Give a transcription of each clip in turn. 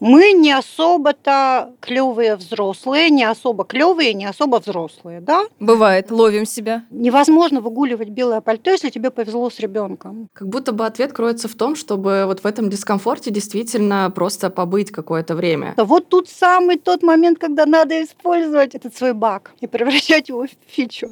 Мы не особо-то клевые взрослые, не особо клевые, не особо взрослые, да? Бывает, ловим себя. Невозможно выгуливать белое пальто, если тебе повезло с ребенком. Как будто бы ответ кроется в том, чтобы вот в этом дискомфорте действительно просто побыть какое-то время. Вот тут самый тот момент, когда надо использовать этот свой баг и превращать его в фичу.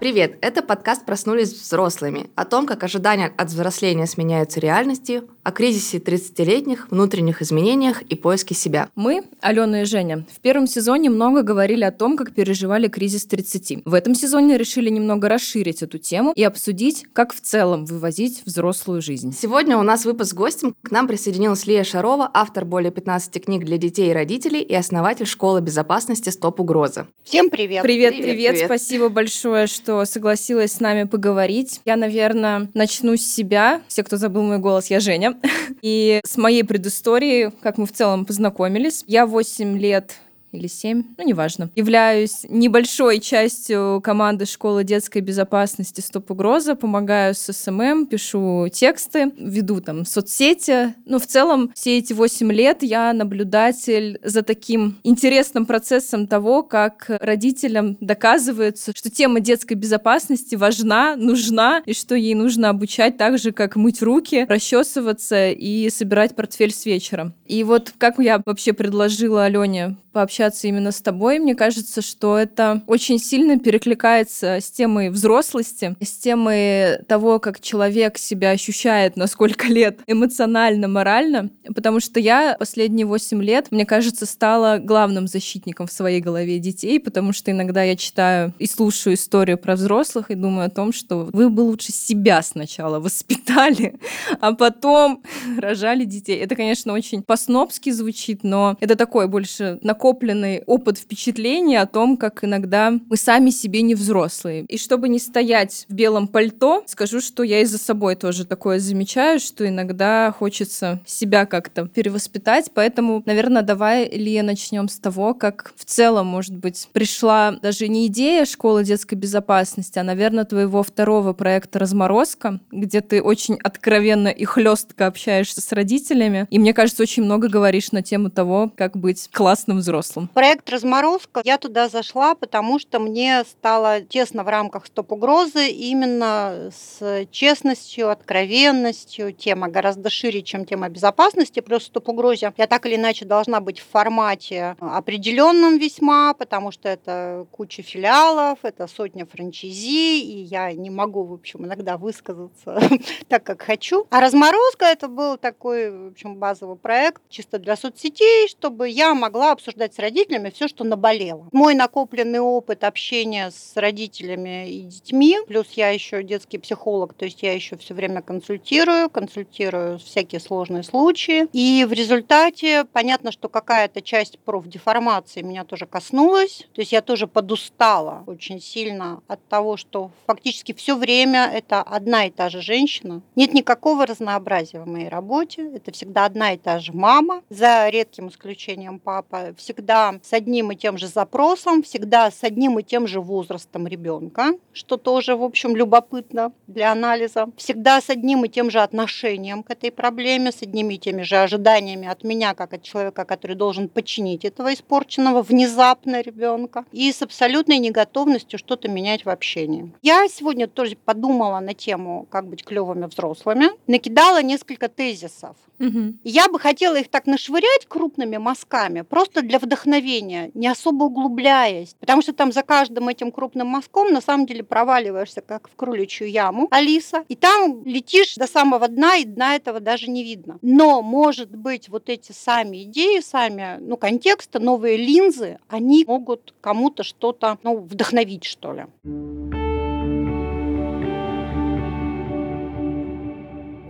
Привет! Это подкаст «Проснулись взрослыми» о том, как ожидания от взросления сменяются реальностью, о кризисе 30-летних, внутренних изменениях и поиске себя. Мы, Алена и Женя, в первом сезоне много говорили о том, как переживали кризис 30. В этом сезоне решили немного расширить эту тему и обсудить, как в целом вывозить взрослую жизнь. Сегодня у нас выпуск с гостем. К нам присоединилась Лия Шарова, автор более 15 книг для детей и родителей и основатель школы безопасности «Стоп угрозы». Всем привет! Привет, привет! привет. привет. Спасибо большое, что что согласилась с нами поговорить. Я, наверное, начну с себя. Все, кто забыл мой голос, я Женя. И с моей предыстории, как мы в целом познакомились. Я 8 лет или 7, ну, неважно. Являюсь небольшой частью команды школы детской безопасности «Стоп угроза», помогаю с SMM, пишу тексты, веду там соцсети. Ну, в целом, все эти 8 лет я наблюдатель за таким интересным процессом того, как родителям доказывается, что тема детской безопасности важна, нужна, и что ей нужно обучать так же, как мыть руки, расчесываться и собирать портфель с вечера. И вот как я вообще предложила Алене пообщаться именно с тобой. Мне кажется, что это очень сильно перекликается с темой взрослости, с темой того, как человек себя ощущает на сколько лет эмоционально, морально, потому что я последние 8 лет, мне кажется, стала главным защитником в своей голове детей, потому что иногда я читаю и слушаю историю про взрослых и думаю о том, что вы бы лучше себя сначала воспитали, а потом рожали детей. Это, конечно, очень по-снобски звучит, но это такой больше накоп накопленный опыт впечатлений о том, как иногда мы сами себе не взрослые. И чтобы не стоять в белом пальто, скажу, что я и за собой тоже такое замечаю, что иногда хочется себя как-то перевоспитать. Поэтому, наверное, давай, Илья, начнем с того, как в целом, может быть, пришла даже не идея школы детской безопасности, а, наверное, твоего второго проекта «Разморозка», где ты очень откровенно и хлестко общаешься с родителями. И мне кажется, очень много говоришь на тему того, как быть классным взрослым взрослым? Проект «Разморозка». Я туда зашла, потому что мне стало тесно в рамках стоп-угрозы именно с честностью, откровенностью. Тема гораздо шире, чем тема безопасности. Плюс стоп-угрозе я так или иначе должна быть в формате определенном весьма, потому что это куча филиалов, это сотня франчайзи, и я не могу, в общем, иногда высказаться так, как хочу. А «Разморозка» это был такой, в общем, базовый проект чисто для соцсетей, чтобы я могла обсуждать с родителями все, что наболело. Мой накопленный опыт общения с родителями и детьми, плюс я еще детский психолог, то есть я еще все время консультирую, консультирую всякие сложные случаи. И в результате понятно, что какая-то часть профдеформации меня тоже коснулась. То есть я тоже подустала очень сильно от того, что фактически все время это одна и та же женщина. Нет никакого разнообразия в моей работе. Это всегда одна и та же мама, за редким исключением папа. Всегда с одним и тем же запросом, всегда с одним и тем же возрастом ребенка, что тоже, в общем, любопытно для анализа. Всегда с одним и тем же отношением к этой проблеме, с одними и теми же ожиданиями от меня, как от человека, который должен подчинить этого испорченного внезапно ребенка, и с абсолютной неготовностью что-то менять в общении. Я сегодня тоже подумала на тему, как быть клевыми взрослыми, накидала несколько тезисов. Угу. Я бы хотела их так нашвырять крупными мазками, просто для вдохновения, не особо углубляясь. Потому что там за каждым этим крупным мазком на самом деле проваливаешься, как в кроличью яму, Алиса, и там летишь до самого дна, и дна этого даже не видно. Но, может быть, вот эти сами идеи, сами, ну, контексты, новые линзы, они могут кому-то что-то, ну, вдохновить, что ли.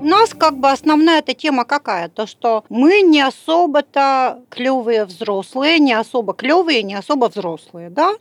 У нас как бы основная эта тема какая? То, что мы не особо-то клевые взрослые, не особо клевые, не особо взрослые, да?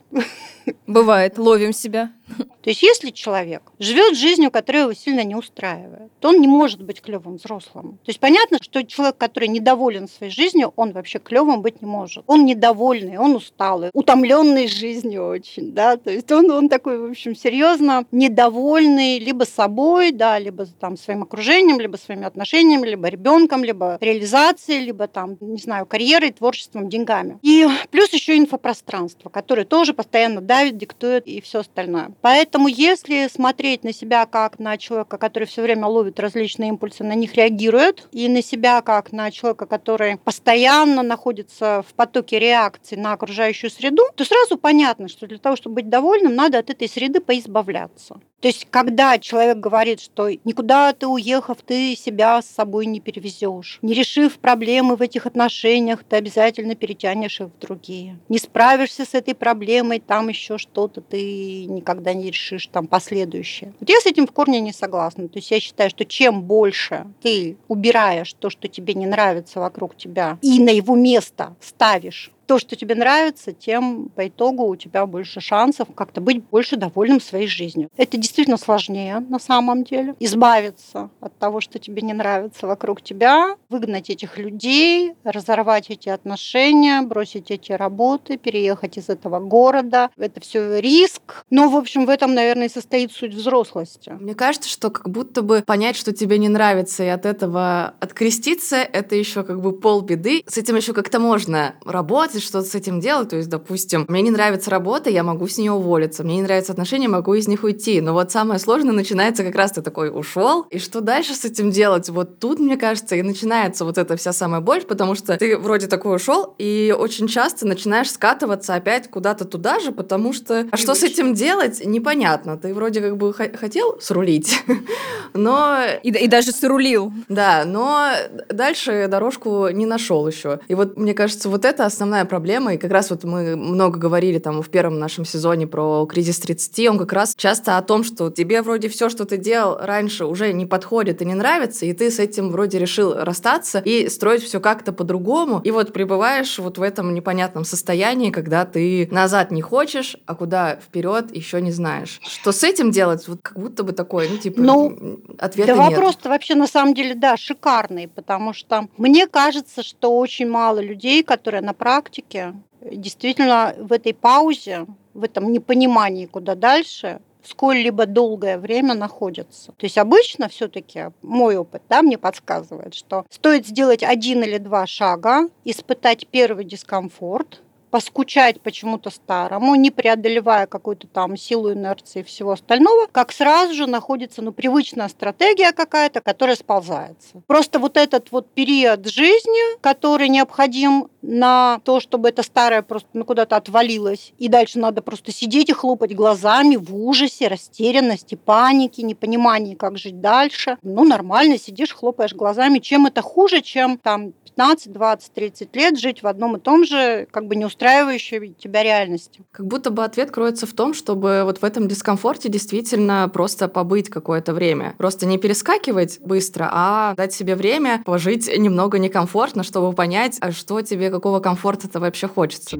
Бывает, ловим себя. То есть если человек живет жизнью, которая его сильно не устраивает, то он не может быть клевым взрослым. То есть понятно, что человек, который недоволен своей жизнью, он вообще клевым быть не может. Он недовольный, он усталый, утомленный жизнью очень, да, то есть он, он такой, в общем, серьезно недовольный либо собой, да, либо там своим окружением, либо своими отношениями, либо ребенком, либо реализацией, либо там, не знаю, карьерой, творчеством, деньгами. И плюс еще инфопространство, которое тоже постоянно давит, диктует и все остальное. Поэтому если смотреть на себя как на человека, который все время ловит различные импульсы, на них реагирует, и на себя как на человека, который постоянно находится в потоке реакций на окружающую среду, то сразу понятно, что для того, чтобы быть довольным, надо от этой среды поизбавляться. То есть, когда человек говорит, что никуда ты уехав, ты себя с собой не перевезешь, не решив проблемы в этих отношениях, ты обязательно перетянешь их в другие. Не справишься с этой проблемой, там еще что-то ты никогда не решишь, там последующее. Вот я с этим в корне не согласна. То есть я считаю, что чем больше ты убираешь то, что тебе не нравится вокруг тебя, и на его место ставишь то, что тебе нравится, тем по итогу у тебя больше шансов как-то быть больше довольным своей жизнью. Это действительно сложнее на самом деле. Избавиться от того, что тебе не нравится вокруг тебя, выгнать этих людей, разорвать эти отношения, бросить эти работы, переехать из этого города. Это все риск. Но, в общем, в этом, наверное, и состоит суть взрослости. Мне кажется, что как будто бы понять, что тебе не нравится, и от этого откреститься, это еще как бы полбеды. С этим еще как-то можно работать, работать, что-то с этим делать. То есть, допустим, мне не нравится работа, я могу с нее уволиться. Мне не нравятся отношения, могу из них уйти. Но вот самое сложное начинается как раз ты такой ушел, и что дальше с этим делать? Вот тут, мне кажется, и начинается вот эта вся самая боль, потому что ты вроде такой ушел, и очень часто начинаешь скатываться опять куда-то туда же, потому что а что с этим делать, непонятно. Ты вроде как бы хотел срулить, но... И, и даже срулил. Да, но дальше дорожку не нашел еще. И вот, мне кажется, вот это основная проблема, и как раз вот мы много говорили там в первом нашем сезоне про кризис 30, он как раз часто о том, что тебе вроде все, что ты делал раньше, уже не подходит и не нравится, и ты с этим вроде решил расстаться и строить все как-то по-другому, и вот пребываешь вот в этом непонятном состоянии, когда ты назад не хочешь, а куда вперед еще не знаешь. Что с этим делать? Вот как будто бы такой, ну типа, ну, ответа да нет. вопрос-то вообще на самом деле, да, шикарный, потому что мне кажется, что очень мало людей, которые на практике практике действительно в этой паузе, в этом непонимании, куда дальше, сколь-либо долгое время находятся. То есть обычно все-таки мой опыт да, мне подсказывает, что стоит сделать один или два шага, испытать первый дискомфорт, поскучать почему-то старому, не преодолевая какую-то там силу инерции и всего остального, как сразу же находится ну, привычная стратегия какая-то, которая сползается. Просто вот этот вот период жизни, который необходим на то, чтобы это старое просто ну, куда-то отвалилось, и дальше надо просто сидеть и хлопать глазами в ужасе, растерянности, панике, непонимании, как жить дальше. Ну, нормально сидишь, хлопаешь глазами. Чем это хуже, чем там 15, 20, 30 лет жить в одном и том же, как бы не устраивающей тебя реальности. Как будто бы ответ кроется в том, чтобы вот в этом дискомфорте действительно просто побыть какое-то время. Просто не перескакивать быстро, а дать себе время пожить немного некомфортно, чтобы понять, а что тебе, какого комфорта-то вообще хочется.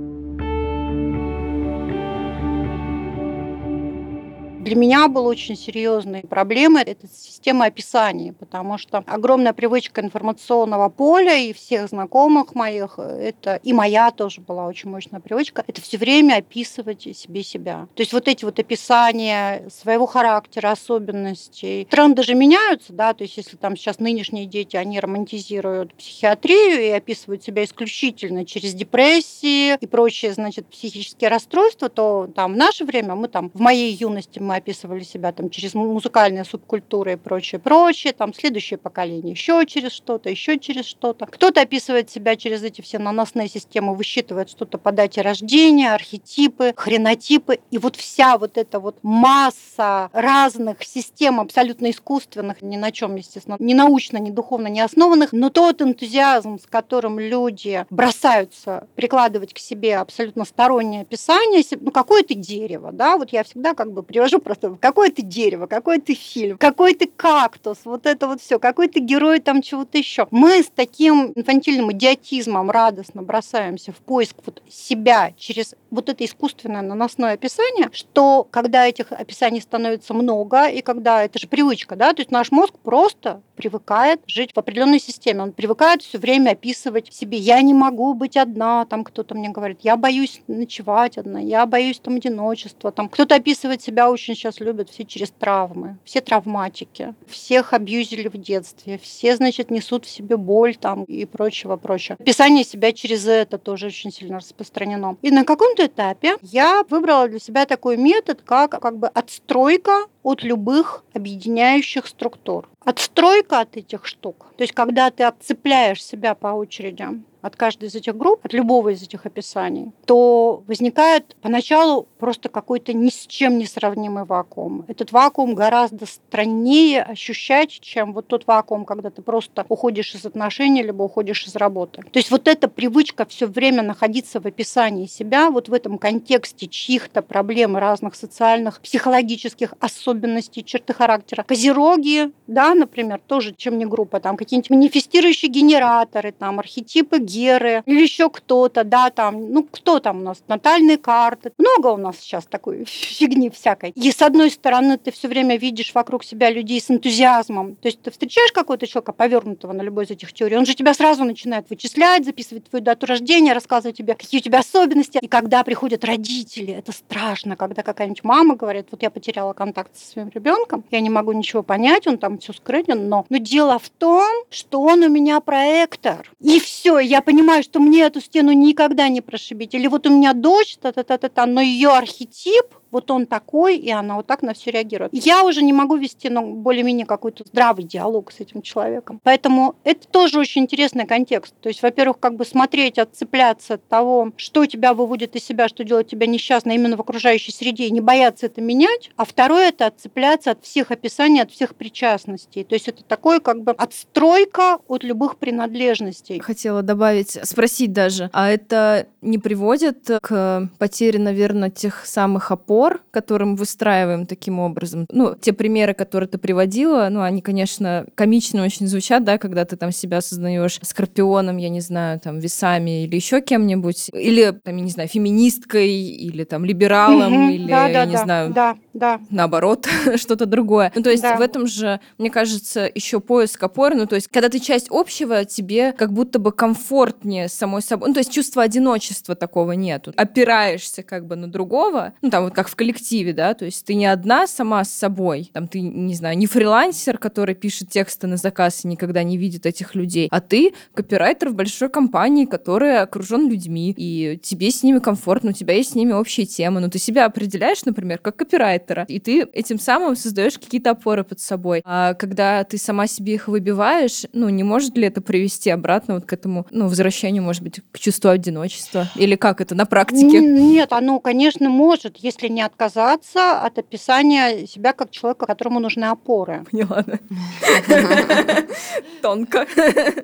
Для меня была очень серьезной проблемой это система описания, потому что огромная привычка информационного поля и всех знакомых моих, это и моя тоже была очень мощная привычка, это все время описывать себе себя. То есть вот эти вот описания своего характера, особенностей. Тренды же меняются, да, то есть если там сейчас нынешние дети, они романтизируют психиатрию и описывают себя исключительно через депрессии и прочие, значит, психические расстройства, то там в наше время мы там, в моей юности мы описывали себя там через музыкальные субкультуры и прочее, прочее, там следующее поколение еще через что-то, еще через что-то. Кто-то описывает себя через эти все наносные системы, высчитывает что-то по дате рождения, архетипы, хренотипы, и вот вся вот эта вот масса разных систем абсолютно искусственных, ни на чем, естественно, ни научно, ни духовно не основанных, но тот энтузиазм, с которым люди бросаются прикладывать к себе абсолютно стороннее описание, ну какое-то дерево, да, вот я всегда как бы привожу просто какое ты дерево, какой ты фильм, какой ты кактус, вот это вот все, какой ты герой там чего-то еще. Мы с таким инфантильным идиотизмом радостно бросаемся в поиск вот себя через вот это искусственное наносное описание, что когда этих описаний становится много, и когда это же привычка, да, то есть наш мозг просто привыкает жить в определенной системе, он привыкает все время описывать себе, я не могу быть одна, там кто-то мне говорит, я боюсь ночевать одна, я боюсь там одиночества, там кто-то описывает себя очень сейчас любят все через травмы, все травматики, всех абьюзили в детстве, все, значит, несут в себе боль там и прочего, прочего. Описание себя через это тоже очень сильно распространено. И на каком-то этапе я выбрала для себя такой метод, как как бы отстройка от любых объединяющих структур. Отстройка от этих штук, то есть когда ты отцепляешь себя по очереди от каждой из этих групп, от любого из этих описаний, то возникает поначалу просто какой-то ни с чем не сравнимый вакуум. Этот вакуум гораздо страннее ощущать, чем вот тот вакуум, когда ты просто уходишь из отношений, либо уходишь из работы. То есть вот эта привычка все время находиться в описании себя, вот в этом контексте чьих-то проблем разных социальных, психологических особенностей, черты характера. Козероги, да, например, тоже чем не группа, там какие-нибудь манифестирующие генераторы, там архетипы Геры или еще кто-то, да, там, ну, кто там у нас, натальные карты. Много у нас сейчас такой фигни всякой. И с одной стороны, ты все время видишь вокруг себя людей с энтузиазмом. То есть ты встречаешь какого-то человека, повернутого на любой из этих теорий, он же тебя сразу начинает вычислять, записывать твою дату рождения, рассказывать тебе, какие у тебя особенности. И когда приходят родители, это страшно, когда какая-нибудь мама говорит, вот я потеряла контакт со своим ребенком, я не могу ничего понять, он там все скрытен, но, но дело в том, что он у меня проектор. И все, я понимаю, что мне эту стену никогда не прошибить. Или вот у меня дочь, та-та-та-та, но ее архетип вот он такой, и она вот так на все реагирует. Я уже не могу вести ну, более-менее какой-то здравый диалог с этим человеком. Поэтому это тоже очень интересный контекст. То есть, во-первых, как бы смотреть, отцепляться от того, что тебя выводит из себя, что делает тебя несчастной именно в окружающей среде, и не бояться это менять. А второе – это отцепляться от всех описаний, от всех причастностей. То есть это такое как бы отстройка от любых принадлежностей. Хотела добавить, спросить даже, а это не приводит к потере, наверное, тех самых опор, опор, который мы выстраиваем таким образом. Ну, те примеры, которые ты приводила, ну, они, конечно, комично очень звучат, да, когда ты там себя осознаешь скорпионом, я не знаю, там, весами или еще кем-нибудь, или, там, я не знаю, феминисткой, или там либералом, или, да, я не да, знаю, да, да. наоборот, что-то другое. Ну, то есть да. в этом же, мне кажется, еще поиск опоры, ну, то есть когда ты часть общего, тебе как будто бы комфортнее самой собой, ну, то есть чувства одиночества такого нету. Опираешься как бы на другого, ну, там вот как в коллективе, да, то есть ты не одна сама с собой, там ты, не знаю, не фрилансер, который пишет тексты на заказ и никогда не видит этих людей, а ты копирайтер в большой компании, которая окружен людьми, и тебе с ними комфортно, у тебя есть с ними общие темы, но ты себя определяешь, например, как копирайтера, и ты этим самым создаешь какие-то опоры под собой. А когда ты сама себе их выбиваешь, ну, не может ли это привести обратно вот к этому, ну, возвращению, может быть, к чувству одиночества? Или как это на практике? Нет, оно, конечно, может, если не отказаться от описания себя как человека, которому нужны опоры. Поняла, да. Тонко.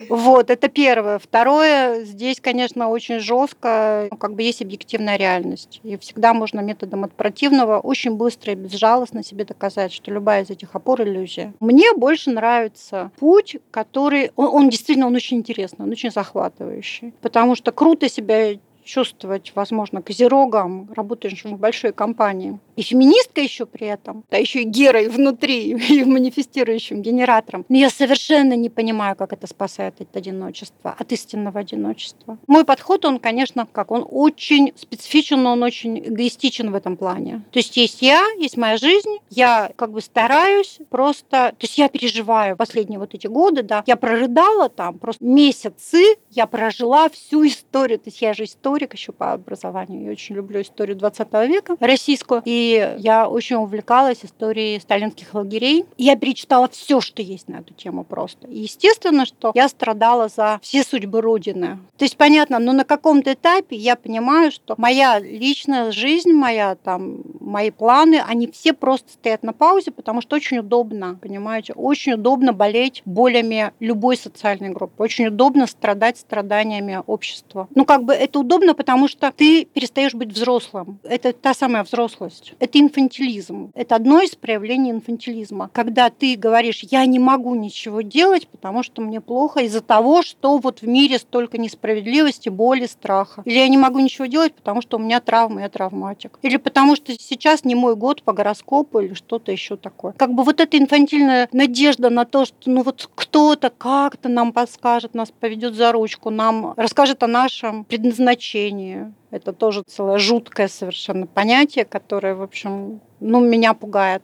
Вот, это первое. Второе, здесь, конечно, очень жестко, ну, как бы есть объективная реальность. И всегда можно методом от противного очень быстро и безжалостно себе доказать, что любая из этих опор иллюзия. Мне больше нравится путь, который... Он, он действительно он очень интересный, он очень захватывающий. Потому что круто себя чувствовать, возможно, козерогом, работающим в большой компании. И феминистка еще при этом, да еще и герой внутри, и манифестирующим генератором. Но я совершенно не понимаю, как это спасает от одиночества, от истинного одиночества. Мой подход, он, конечно, как он очень специфичен, но он очень эгоистичен в этом плане. То есть есть я, есть моя жизнь, я как бы стараюсь просто, то есть я переживаю последние вот эти годы, да, я прорыдала там просто месяцы, я прожила всю историю, то есть я же историк еще по образованию. Я очень люблю историю 20 века российскую. И я очень увлекалась историей сталинских лагерей. Я перечитала все, что есть на эту тему просто. И естественно, что я страдала за все судьбы Родины. То есть, понятно, но на каком-то этапе я понимаю, что моя личная жизнь, моя там мои планы, они все просто стоят на паузе, потому что очень удобно, понимаете, очень удобно болеть болями любой социальной группы, очень удобно страдать страданиями общества. Ну, как бы это удобно, потому что ты перестаешь быть взрослым. Это та самая взрослость. Это инфантилизм. Это одно из проявлений инфантилизма. Когда ты говоришь, я не могу ничего делать, потому что мне плохо из-за того, что вот в мире столько несправедливости, боли, страха. Или я не могу ничего делать, потому что у меня травма, я травматик. Или потому что сейчас не мой год по гороскопу или что-то еще такое. Как бы вот эта инфантильная надежда на то, что ну вот кто-то как-то нам подскажет, нас поведет за ручку, нам расскажет о нашем предназначении. Это тоже целое жуткое совершенно понятие, которое, в общем, ну, меня пугает.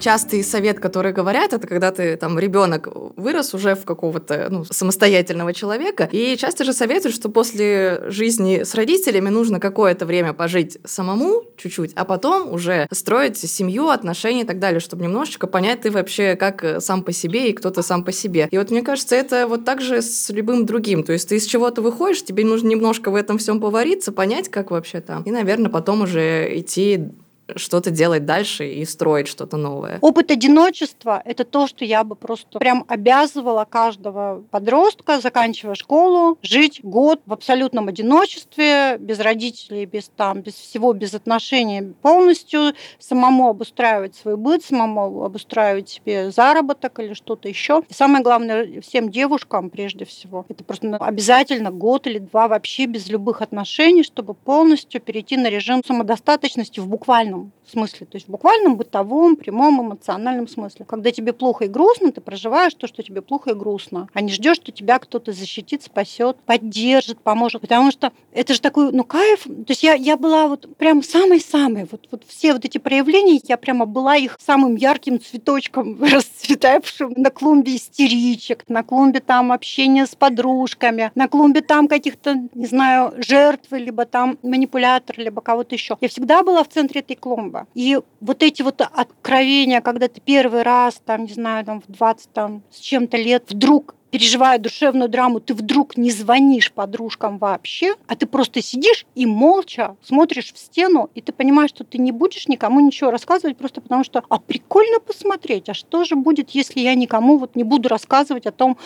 Частый совет, который говорят, это когда ты там ребенок вырос уже в какого-то ну, самостоятельного человека. И часто же советуют, что после жизни с родителями нужно какое-то время пожить самому чуть-чуть, а потом уже строить семью, отношения и так далее, чтобы немножечко понять ты вообще как сам по себе и кто то сам по себе. И вот мне кажется, это вот так же с любым другим. То есть ты из чего-то выходишь, тебе нужно немножко в этом всем повариться, понять, как вообще там. И, наверное, потом уже идти что-то делать дальше и строить что-то новое. Опыт одиночества – это то, что я бы просто прям обязывала каждого подростка, заканчивая школу, жить год в абсолютном одиночестве, без родителей, без там, без всего, без отношений полностью, самому обустраивать свой быт, самому обустраивать себе заработок или что-то еще. И самое главное, всем девушкам прежде всего, это просто обязательно год или два вообще без любых отношений, чтобы полностью перейти на режим самодостаточности в буквальном буквальном смысле, то есть в буквальном бытовом, прямом эмоциональном смысле. Когда тебе плохо и грустно, ты проживаешь то, что тебе плохо и грустно, а не ждешь, что тебя кто-то защитит, спасет, поддержит, поможет. Потому что это же такой, ну, кайф. То есть я, я была вот прям самой-самой. Вот, вот все вот эти проявления, я прямо была их самым ярким цветочком, расцветавшим на клумбе истеричек, на клумбе там общения с подружками, на клумбе там каких-то, не знаю, жертвы, либо там манипулятор, либо кого-то еще. Я всегда была в центре этой клумбы много. И вот эти вот откровения, когда ты первый раз, там, не знаю, там, в 20 там, с чем-то лет вдруг переживая душевную драму, ты вдруг не звонишь подружкам вообще, а ты просто сидишь и молча смотришь в стену, и ты понимаешь, что ты не будешь никому ничего рассказывать, просто потому что, а прикольно посмотреть, а что же будет, если я никому вот не буду рассказывать о том,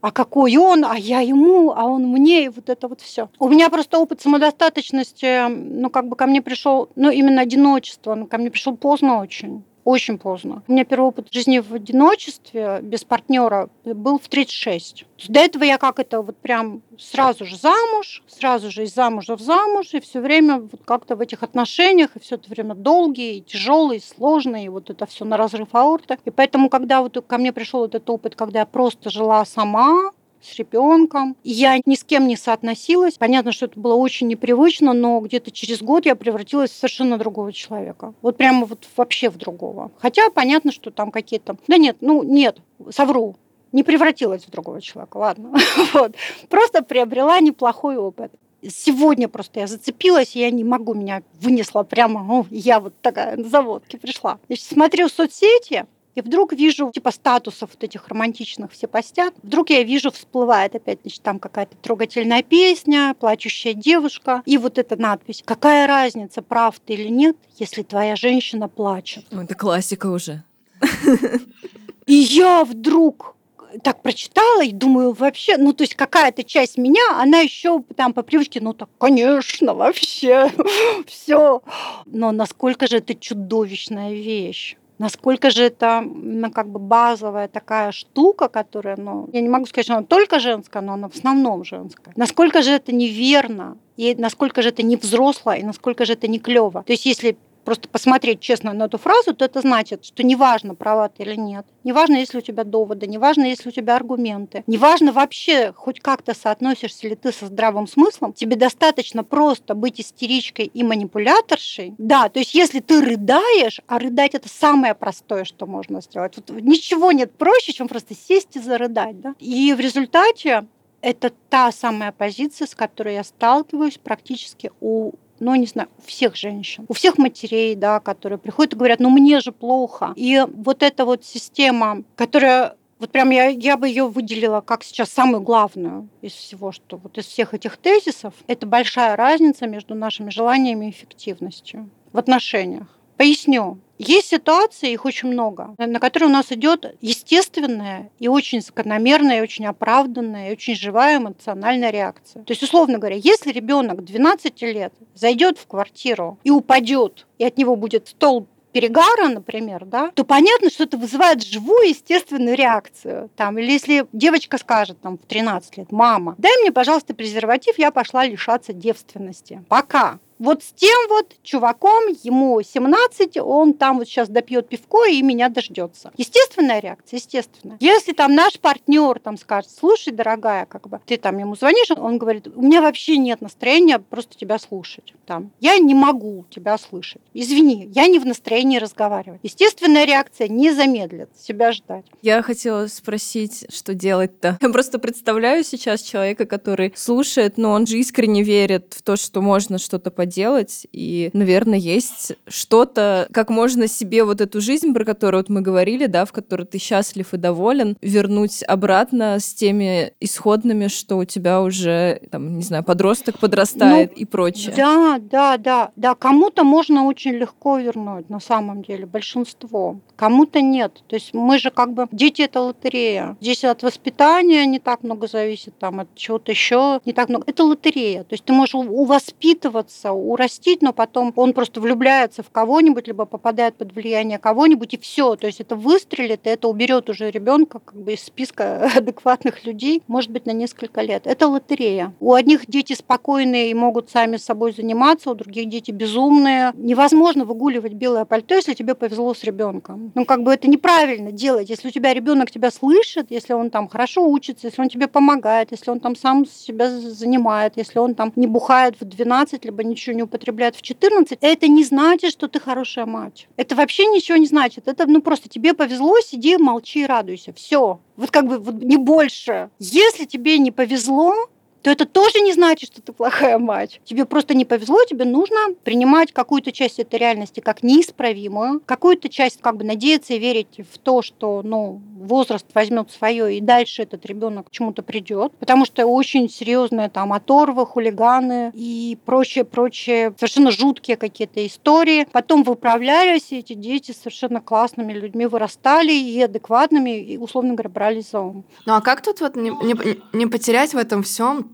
а какой он, а я ему, а он мне, и вот это вот все. У меня просто опыт самодостаточности, ну, как бы ко мне пришел, ну, именно одиночество, ну, ко мне пришел поздно очень очень поздно. У меня первый опыт жизни в одиночестве, без партнера, был в 36. До этого я как это вот прям сразу же замуж, сразу же из замужа в замуж, и все время вот как-то в этих отношениях, и все это время долгие, тяжелые, сложные, и вот это все на разрыв аорты. И поэтому, когда вот ко мне пришел этот опыт, когда я просто жила сама, с ребенком. Я ни с кем не соотносилась. Понятно, что это было очень непривычно, но где-то через год я превратилась в совершенно другого человека. Вот прямо вот вообще в другого. Хотя понятно, что там какие-то... Да нет, ну нет, совру. Не превратилась в другого человека, ладно. вот. Просто приобрела неплохой опыт сегодня просто я зацепилась, я не могу, меня вынесла прямо, ну, я вот такая на заводке пришла. Значит, смотрю соцсети, и вдруг вижу, типа, статусов вот этих романтичных все постят. Вдруг я вижу, всплывает опять, значит, там какая-то трогательная песня, плачущая девушка. И вот эта надпись. Какая разница, прав ты или нет, если твоя женщина плачет? Ну, это классика уже. И я вдруг так прочитала и думаю, вообще, ну, то есть какая-то часть меня, она еще там по привычке, ну, так, конечно, вообще, все. Но насколько же это чудовищная вещь. Насколько же это ну, как бы базовая такая штука, которая, ну, я не могу сказать, что она только женская, но она в основном женская. Насколько же это неверно, и насколько же это не взросло, и насколько же это не клево. То есть если просто посмотреть честно на эту фразу, то это значит, что неважно, права ты или нет, неважно, если у тебя доводы, неважно, если у тебя аргументы, неважно вообще, хоть как-то соотносишься ли ты со здравым смыслом, тебе достаточно просто быть истеричкой и манипуляторшей. Да, то есть если ты рыдаешь, а рыдать это самое простое, что можно сделать. Вот ничего нет проще, чем просто сесть и зарыдать. Да? И в результате это та самая позиция, с которой я сталкиваюсь практически у ну, не знаю, у всех женщин, у всех матерей, да, которые приходят и говорят, ну, мне же плохо. И вот эта вот система, которая Вот прям я, я бы ее выделила как сейчас самую главную из всего, что вот из всех этих тезисов. Это большая разница между нашими желаниями и эффективностью в отношениях. Поясню. Есть ситуации, их очень много, на которые у нас идет естественная и очень закономерная, и очень оправданная, и очень живая эмоциональная реакция. То есть, условно говоря, если ребенок 12 лет зайдет в квартиру и упадет, и от него будет стол перегара, например, да, то понятно, что это вызывает живую естественную реакцию. Там, или если девочка скажет там, в 13 лет, мама, дай мне, пожалуйста, презерватив, я пошла лишаться девственности. Пока. Вот с тем вот чуваком, ему 17, он там вот сейчас допьет пивко и меня дождется. Естественная реакция, естественно. Если там наш партнер там скажет, слушай, дорогая, как бы ты там ему звонишь, он говорит, у меня вообще нет настроения просто тебя слушать. Там, я не могу тебя слышать. Извини, я не в настроении разговаривать. Естественная реакция не замедлит себя ждать. Я хотела спросить, что делать-то. Я просто представляю сейчас человека, который слушает, но он же искренне верит в то, что можно что-то поделать поделать. И, наверное, есть что-то, как можно себе вот эту жизнь, про которую вот мы говорили, да, в которой ты счастлив и доволен, вернуть обратно с теми исходными, что у тебя уже, там, не знаю, подросток подрастает ну, и прочее. Да, да, да, да. Кому-то можно очень легко вернуть, на самом деле, большинство. Кому-то нет. То есть мы же как бы... Дети — это лотерея. Здесь от воспитания не так много зависит, там от чего-то еще не так много. Это лотерея. То есть ты можешь увоспитываться, урастить, но потом он просто влюбляется в кого-нибудь, либо попадает под влияние кого-нибудь, и все. То есть это выстрелит, и это уберет уже ребенка как бы из списка адекватных людей, может быть, на несколько лет. Это лотерея. У одних дети спокойные и могут сами собой заниматься, у других дети безумные. Невозможно выгуливать белое пальто, если тебе повезло с ребенком. Ну, как бы это неправильно делать. Если у тебя ребенок тебя слышит, если он там хорошо учится, если он тебе помогает, если он там сам себя занимает, если он там не бухает в 12, либо ничего не употребляют в 14, это не значит, что ты хорошая мать. Это вообще ничего не значит. Это, ну, просто тебе повезло, сиди, молчи и радуйся. Все. Вот как бы вот не больше. Если тебе не повезло, то это тоже не значит, что ты плохая мать. Тебе просто не повезло, тебе нужно принимать какую-то часть этой реальности как неисправимую, какую-то часть как бы надеяться и верить в то, что ну, возраст возьмет свое, и дальше этот ребенок к чему-то придет, потому что очень серьезные там оторвы, хулиганы и прочее, прочее, совершенно жуткие какие-то истории. Потом выправлялись, и эти дети совершенно классными людьми вырастали и адекватными, и, условно говоря, брались за ум. Ну а как тут вот не, не, не потерять в этом всем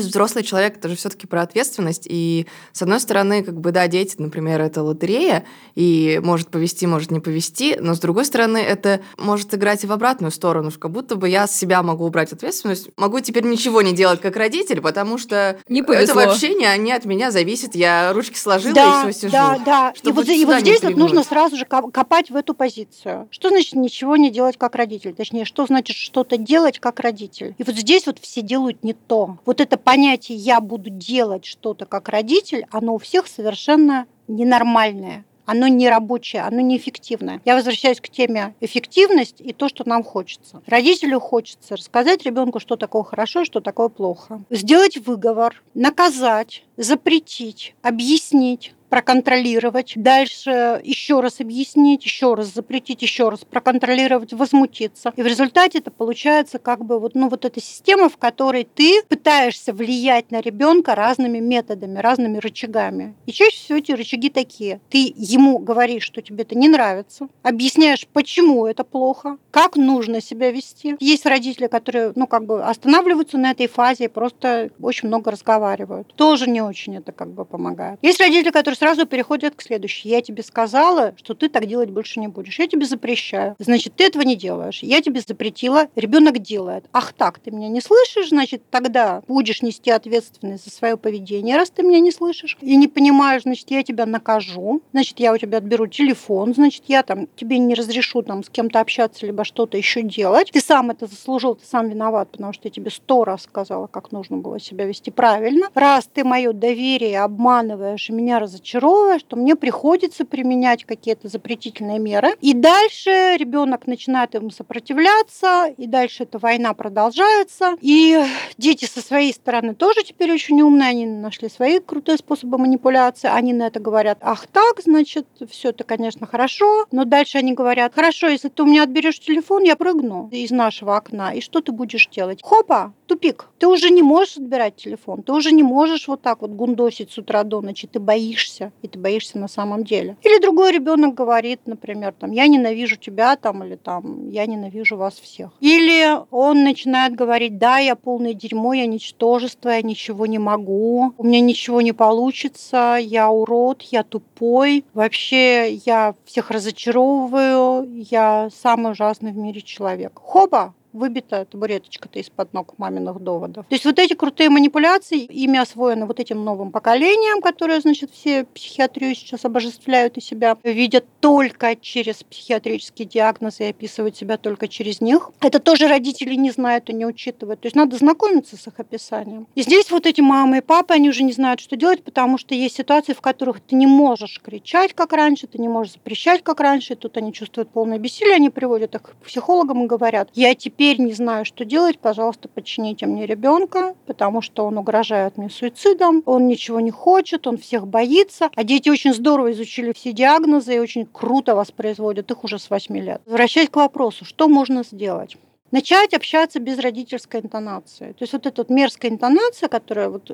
взрослый человек это же все-таки про ответственность. И с одной стороны, как бы, да, дети, например, это лотерея, и может повести, может не повести, но с другой стороны, это может играть и в обратную сторону, как будто бы я с себя могу убрать ответственность, могу теперь ничего не делать как родитель, потому что не это вообще не, не от меня зависит, я ручки сложила да, и все сижу. Да, да, и вот, и вот здесь вот нужно сразу же копать в эту позицию. Что значит ничего не делать как родитель? Точнее, что значит что-то делать как родитель? И вот здесь вот все делают не то. Вот это понятие «я буду делать что-то как родитель», оно у всех совершенно ненормальное оно не рабочее, оно неэффективное. Я возвращаюсь к теме эффективность и то, что нам хочется. Родителю хочется рассказать ребенку, что такое хорошо, что такое плохо. Сделать выговор, наказать, запретить, объяснить, проконтролировать, дальше еще раз объяснить, еще раз запретить, еще раз проконтролировать, возмутиться. И в результате это получается как бы вот, ну, вот эта система, в которой ты пытаешься влиять на ребенка разными методами, разными рычагами. И чаще всего эти рычаги такие. Ты ему говоришь, что тебе это не нравится, объясняешь, почему это плохо, как нужно себя вести. Есть родители, которые, ну, как бы останавливаются на этой фазе и просто очень много разговаривают. Тоже не очень это как бы помогает. Есть родители, которые сразу переходят к следующей. Я тебе сказала, что ты так делать больше не будешь. Я тебе запрещаю. Значит, ты этого не делаешь. Я тебе запретила, ребенок делает. Ах так, ты меня не слышишь, значит, тогда будешь нести ответственность за свое поведение, раз ты меня не слышишь и не понимаешь, значит, я тебя накажу, значит, я у тебя отберу телефон, значит, я там тебе не разрешу там с кем-то общаться, либо что-то еще делать. Ты сам это заслужил, ты сам виноват, потому что я тебе сто раз сказала, как нужно было себя вести правильно. Раз ты мое доверие обманываешь и меня разочаровываешь, разочаровывая, что мне приходится применять какие-то запретительные меры. И дальше ребенок начинает ему сопротивляться, и дальше эта война продолжается. И дети со своей стороны тоже теперь очень умные, они нашли свои крутые способы манипуляции. Они на это говорят, ах так, значит, все это, конечно, хорошо. Но дальше они говорят, хорошо, если ты у меня отберешь телефон, я прыгну из нашего окна. И что ты будешь делать? Хопа, тупик. Ты уже не можешь отбирать телефон, ты уже не можешь вот так вот гундосить с утра до ночи, ты боишься, и ты боишься на самом деле. Или другой ребенок говорит, например, там, я ненавижу тебя, там, или там, я ненавижу вас всех. Или он начинает говорить, да, я полное дерьмо, я ничтожество, я ничего не могу, у меня ничего не получится, я урод, я тупой, вообще я всех разочаровываю, я самый ужасный в мире человек. Хоба, выбита табуреточка-то из-под ног маминых доводов. То есть вот эти крутые манипуляции, ими освоены вот этим новым поколением, которое, значит, все психиатрию сейчас обожествляют и себя видят только через психиатрические диагнозы и описывают себя только через них. Это тоже родители не знают и не учитывают. То есть надо знакомиться с их описанием. И здесь вот эти мамы и папы, они уже не знают, что делать, потому что есть ситуации, в которых ты не можешь кричать, как раньше, ты не можешь запрещать, как раньше, тут они чувствуют полное бессилие, они приводят их к психологам и говорят, я теперь теперь не знаю, что делать, пожалуйста, подчините мне ребенка, потому что он угрожает мне суицидом, он ничего не хочет, он всех боится. А дети очень здорово изучили все диагнозы и очень круто воспроизводят их уже с 8 лет. Возвращаясь к вопросу, что можно сделать? Начать общаться без родительской интонации. То есть вот эта вот мерзкая интонация, которая вот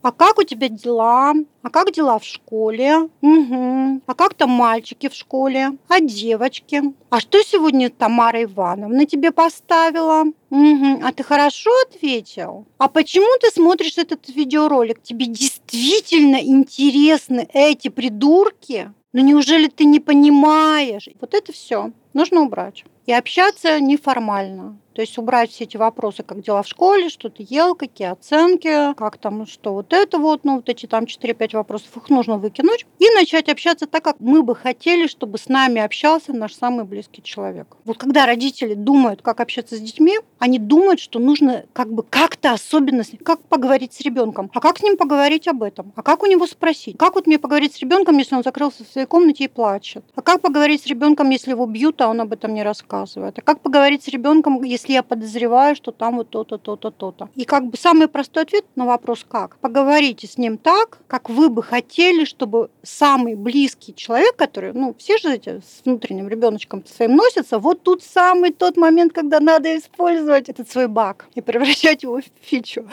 «А как у тебя дела? А как дела в школе? Угу. А как там мальчики в школе? А девочки? А что сегодня Тамара Ивановна тебе поставила? Угу. А ты хорошо ответил? А почему ты смотришь этот видеоролик? Тебе действительно интересны эти придурки? Ну неужели ты не понимаешь? Вот это все нужно убрать и общаться неформально. То есть убрать все эти вопросы, как дела в школе, что ты ел, какие оценки, как там, что вот это вот, ну вот эти там 4-5 вопросов, их нужно выкинуть и начать общаться так, как мы бы хотели, чтобы с нами общался наш самый близкий человек. Вот когда родители думают, как общаться с детьми, они думают, что нужно как бы как-то особенно, как поговорить с ребенком, а как с ним поговорить об этом, а как у него спросить, как вот мне поговорить с ребенком, если он закрылся в своей комнате и плачет, а как поговорить с ребенком, если его бьют, а он об этом не рассказывает, а как поговорить с ребенком, если если я подозреваю, что там вот то-то, то-то, то-то. И как бы самый простой ответ на вопрос «как?» Поговорите с ним так, как вы бы хотели, чтобы самый близкий человек, который, ну, все же эти с внутренним ребеночком своим носятся, вот тут самый тот момент, когда надо использовать этот свой баг и превращать его в фичу.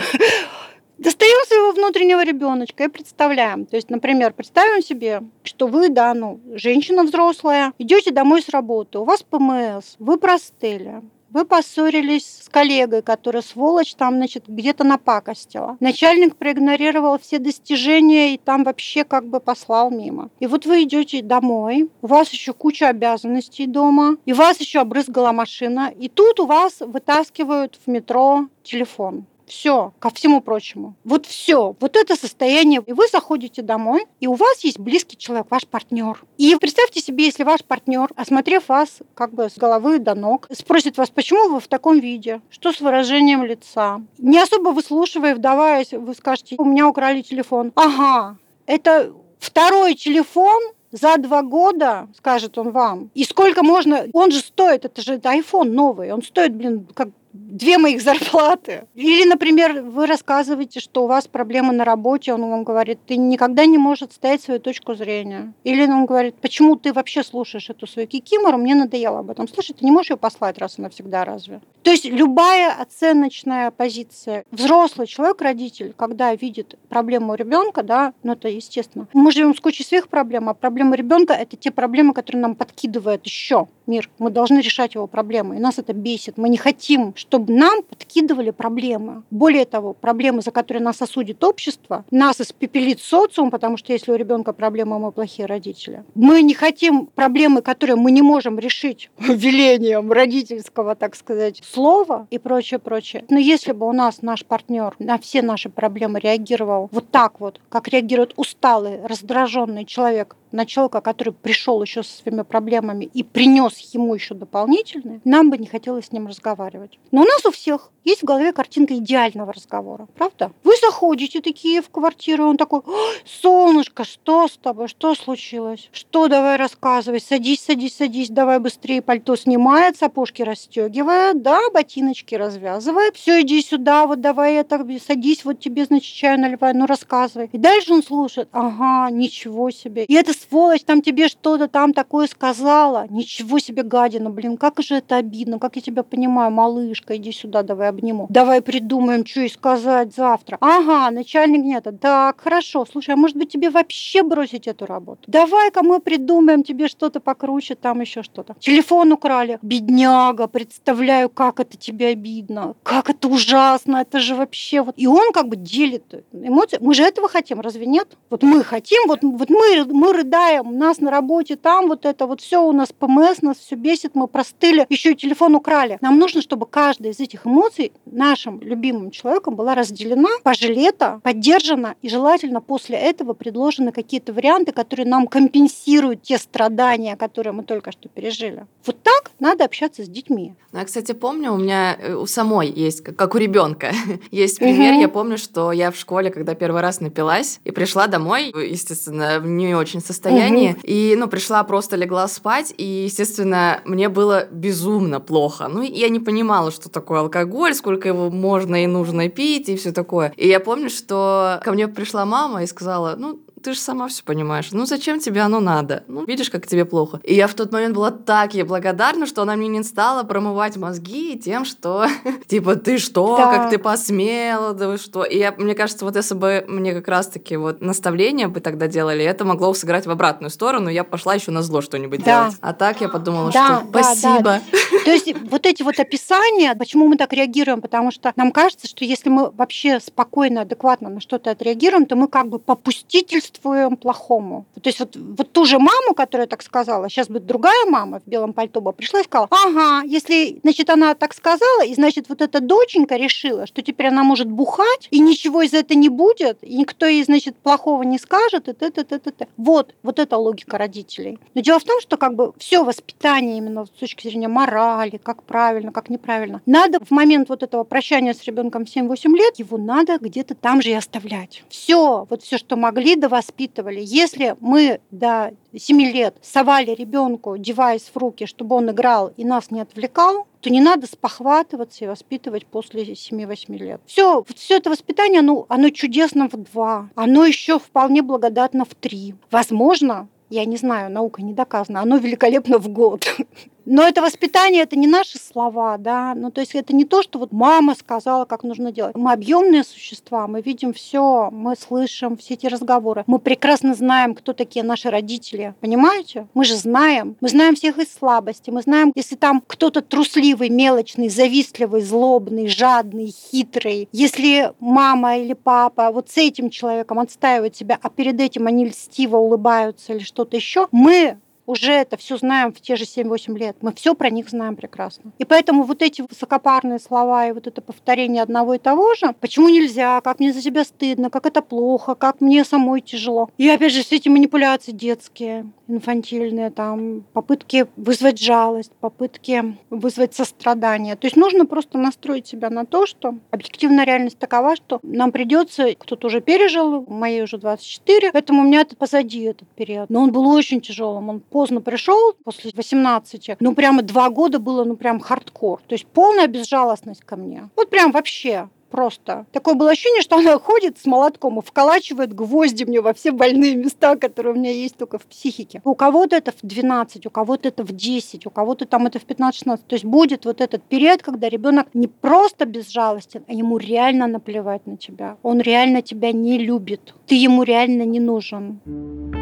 Достаем своего внутреннего ребеночка и представляем. То есть, например, представим себе, что вы, да, ну, женщина взрослая, идете домой с работы, у вас ПМС, вы простыли, вы поссорились с коллегой, которая, сволочь, там, значит, где-то напакостила. Начальник проигнорировал все достижения и там вообще как бы послал мимо. И вот вы идете домой, у вас еще куча обязанностей дома, и вас еще обрызгала машина, и тут у вас вытаскивают в метро телефон все, ко всему прочему. Вот все, вот это состояние. И вы заходите домой, и у вас есть близкий человек, ваш партнер. И представьте себе, если ваш партнер, осмотрев вас как бы с головы до ног, спросит вас, почему вы в таком виде, что с выражением лица. Не особо выслушивая, вдаваясь, вы скажете, у меня украли телефон. Ага, это второй телефон, за два года, скажет он вам, и сколько можно, он же стоит, это же это iPhone новый, он стоит, блин, как две моих зарплаты. Или, например, вы рассказываете, что у вас проблемы на работе, он вам говорит, ты никогда не можешь отстоять свою точку зрения. Или он говорит, почему ты вообще слушаешь эту свою кикимору, мне надоело об этом слушать, ты не можешь ее послать раз и навсегда разве? То есть любая оценочная позиция. Взрослый человек, родитель, когда видит проблему ребенка, да, ну это естественно. Мы живем с кучей своих проблем, а проблемы ребенка это те проблемы, которые нам подкидывает еще мир. Мы должны решать его проблемы. И нас это бесит. Мы не хотим, чтобы нам подкидывали проблемы. Более того, проблемы, за которые нас осудит общество, нас испепелит социум, потому что если у ребенка проблемы, мы плохие родители. Мы не хотим проблемы, которые мы не можем решить велением родительского, так сказать, слова и прочее, прочее. Но если бы у нас наш партнер на все наши проблемы реагировал вот так вот, как реагирует усталый, раздраженный человек, на человека, который пришел еще со своими проблемами и принес ему еще дополнительные, нам бы не хотелось с ним разговаривать. Но у нас у всех есть в голове картинка идеального разговора, правда? Вы заходите такие в квартиру, он такой, солнышко, что с тобой, что случилось? Что, давай рассказывай, садись, садись, садись, давай быстрее, пальто снимает, сапожки расстегивает, да, ботиночки развязывает, все, иди сюда, вот давай это, садись, вот тебе, значит, чаю наливай, ну рассказывай. И дальше он слушает, ага, ничего себе. И эта сволочь там тебе что-то там такое сказала, ничего себе гадина, блин, как же это обидно, как я тебя понимаю, малышка, иди сюда, давай обниму. Давай придумаем, что и сказать завтра. Ага, начальник нет. Так, хорошо. Слушай, а может быть тебе вообще бросить эту работу? Давай-ка мы придумаем тебе что-то покруче, там еще что-то. Телефон украли. Бедняга, представляю, как это тебе обидно. Как это ужасно. Это же вообще вот. И он как бы делит эмоции. Мы же этого хотим, разве нет? Вот мы хотим, вот, вот мы, мы рыдаем, у нас на работе там вот это вот все у нас ПМС, нас все бесит, мы простыли, еще и телефон украли. Нам нужно, чтобы каждая из этих эмоций нашим любимым человеком была разделена, пожалета, поддержана, и желательно после этого предложены какие-то варианты, которые нам компенсируют те страдания, которые мы только что пережили. Вот так надо общаться с детьми. Ну, я, кстати, помню, у меня э, у самой есть, как у ребенка, есть пример. Угу. Я помню, что я в школе, когда первый раз напилась, и пришла домой, естественно, в не очень состоянии, угу. и, ну, пришла, просто легла спать, и, естественно, мне было безумно плохо. Ну, я не понимала, что такое алкоголь, сколько его можно и нужно пить, и все такое. И я помню, что ко мне пришла мама и сказала, ну, ты же сама все понимаешь. Ну зачем тебе оно надо? Ну, видишь, как тебе плохо. И я в тот момент была так ей благодарна, что она мне не стала промывать мозги тем, что типа ты что, да. как ты посмела, да вы что. И я, мне кажется, вот если бы мне как раз-таки вот наставления бы тогда делали, это могло сыграть в обратную сторону, я пошла еще на зло что-нибудь да. делать. А так я подумала, да, что да, спасибо. Да. То есть вот эти вот описания, почему мы так реагируем, потому что нам кажется, что если мы вообще спокойно, адекватно на что-то отреагируем, то мы как бы попустительствуем сочувствуем плохому. То есть вот, вот ту же маму, которая так сказала, сейчас будет другая мама в белом пальто бы пришла и сказала, ага, если, значит, она так сказала, и, значит, вот эта доченька решила, что теперь она может бухать, и ничего из этого не будет, и никто ей, значит, плохого не скажет, и т, т, т, т, т. Вот, вот это логика родителей. Но дело в том, что как бы все воспитание именно с точки зрения морали, как правильно, как неправильно, надо в момент вот этого прощания с ребенком в 7-8 лет, его надо где-то там же и оставлять. Все, вот все, что могли до вас воспитывали. Если мы до 7 лет совали ребенку девайс в руки, чтобы он играл и нас не отвлекал, то не надо спохватываться и воспитывать после 7-8 лет. Все, все это воспитание, ну, оно чудесно в два, оно еще вполне благодатно в три. Возможно, я не знаю, наука не доказана, оно великолепно в год. Но это воспитание, это не наши слова, да, ну то есть это не то, что вот мама сказала, как нужно делать. Мы объемные существа, мы видим все, мы слышим все эти разговоры. Мы прекрасно знаем, кто такие наши родители, понимаете? Мы же знаем, мы знаем всех их слабости, мы знаем, если там кто-то трусливый, мелочный, завистливый, злобный, жадный, хитрый, если мама или папа вот с этим человеком отстаивают себя, а перед этим они льстиво улыбаются или что-то еще, мы уже это все знаем в те же 7-8 лет. Мы все про них знаем прекрасно. И поэтому вот эти высокопарные слова и вот это повторение одного и того же, почему нельзя, как мне за себя стыдно, как это плохо, как мне самой тяжело. И опять же все эти манипуляции детские, инфантильные, там, попытки вызвать жалость, попытки вызвать сострадание. То есть нужно просто настроить себя на то, что объективная реальность такова, что нам придется, кто-то уже пережил, моей уже 24, поэтому у меня это позади этот период. Но он был очень тяжелым, он поздно пришел, после 18, ну прямо два года было, ну прям хардкор. То есть полная безжалостность ко мне. Вот прям вообще просто. Такое было ощущение, что она ходит с молотком и вколачивает гвозди мне во все больные места, которые у меня есть только в психике. У кого-то это в 12, у кого-то это в 10, у кого-то там это в 15-16. То есть будет вот этот период, когда ребенок не просто безжалостен, а ему реально наплевать на тебя. Он реально тебя не любит. Ты ему реально не нужен.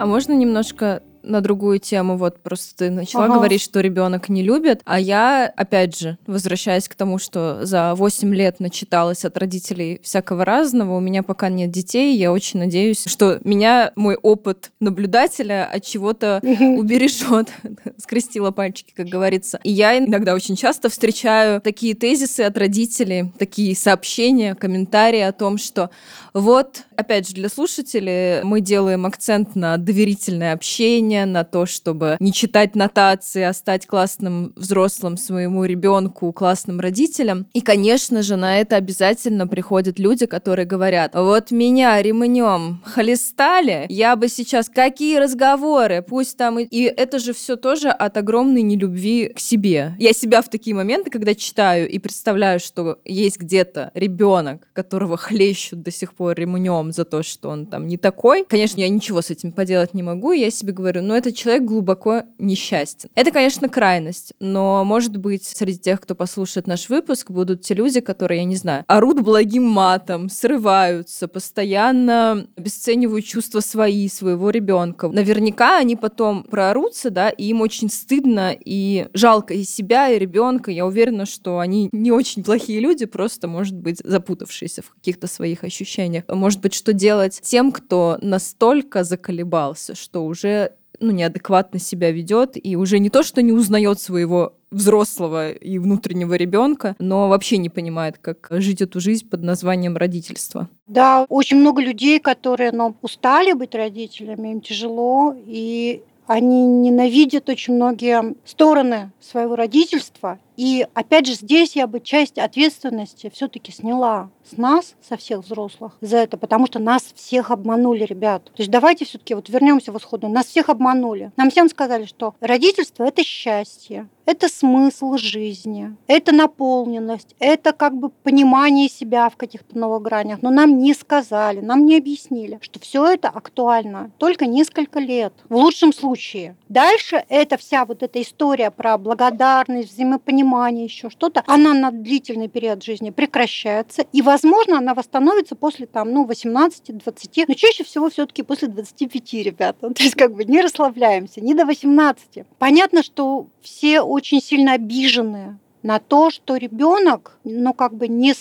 А можно немножко на другую тему. Вот просто ты начала ага. говорить, что ребенок не любит. А я, опять же, возвращаясь к тому, что за 8 лет начиталась от родителей всякого разного, у меня пока нет детей, я очень надеюсь, что меня мой опыт наблюдателя от чего-то убережет. Скрестила пальчики, как говорится. И я иногда очень часто встречаю такие тезисы от родителей, такие сообщения, комментарии о том, что вот, опять же, для слушателей мы делаем акцент на доверительное общение, на то, чтобы не читать нотации, а стать классным взрослым своему ребенку, классным родителям. И, конечно же, на это обязательно приходят люди, которые говорят, вот меня ремнем холестали, я бы сейчас какие разговоры, пусть там и... И это же все тоже от огромной нелюбви к себе. Я себя в такие моменты, когда читаю и представляю, что есть где-то ребенок, которого хлещут до сих пор ремнем за то, что он там не такой. Конечно, я ничего с этим поделать не могу, и я себе говорю, ну этот человек глубоко несчастен. Это, конечно, крайность, но, может быть, среди тех, кто послушает наш выпуск, будут те люди, которые, я не знаю, орут благим матом, срываются, постоянно обесценивают чувства свои, своего ребенка. Наверняка они потом проорутся, да, и им очень стыдно и жалко и себя, и ребенка. Я уверена, что они не очень плохие люди, просто, может быть, запутавшиеся в каких-то своих ощущениях. Может быть, что делать тем, кто настолько заколебался, что уже ну, неадекватно себя ведет и уже не то, что не узнает своего взрослого и внутреннего ребенка, но вообще не понимает, как жить эту жизнь под названием родительство. Да, очень много людей, которые ну, устали быть родителями, им тяжело, и они ненавидят очень многие стороны своего родительства. И опять же, здесь я бы часть ответственности все-таки сняла с нас, со всех взрослых, за это, потому что нас всех обманули, ребят. То есть давайте все-таки вот вернемся в исходную. Нас всех обманули. Нам всем сказали, что родительство это счастье, это смысл жизни, это наполненность, это как бы понимание себя в каких-то новых гранях. Но нам не сказали, нам не объяснили, что все это актуально только несколько лет, в лучшем случае. Дальше это вся вот эта история про благодарность, взаимопонимание, еще что-то, она на длительный период жизни прекращается, и, возможно, она восстановится после там, ну, 18-20, но чаще всего все-таки после 25, ребята. То есть как бы не расслабляемся, не до 18. Понятно, что все очень сильно обижены на то, что ребенок, ну, как бы не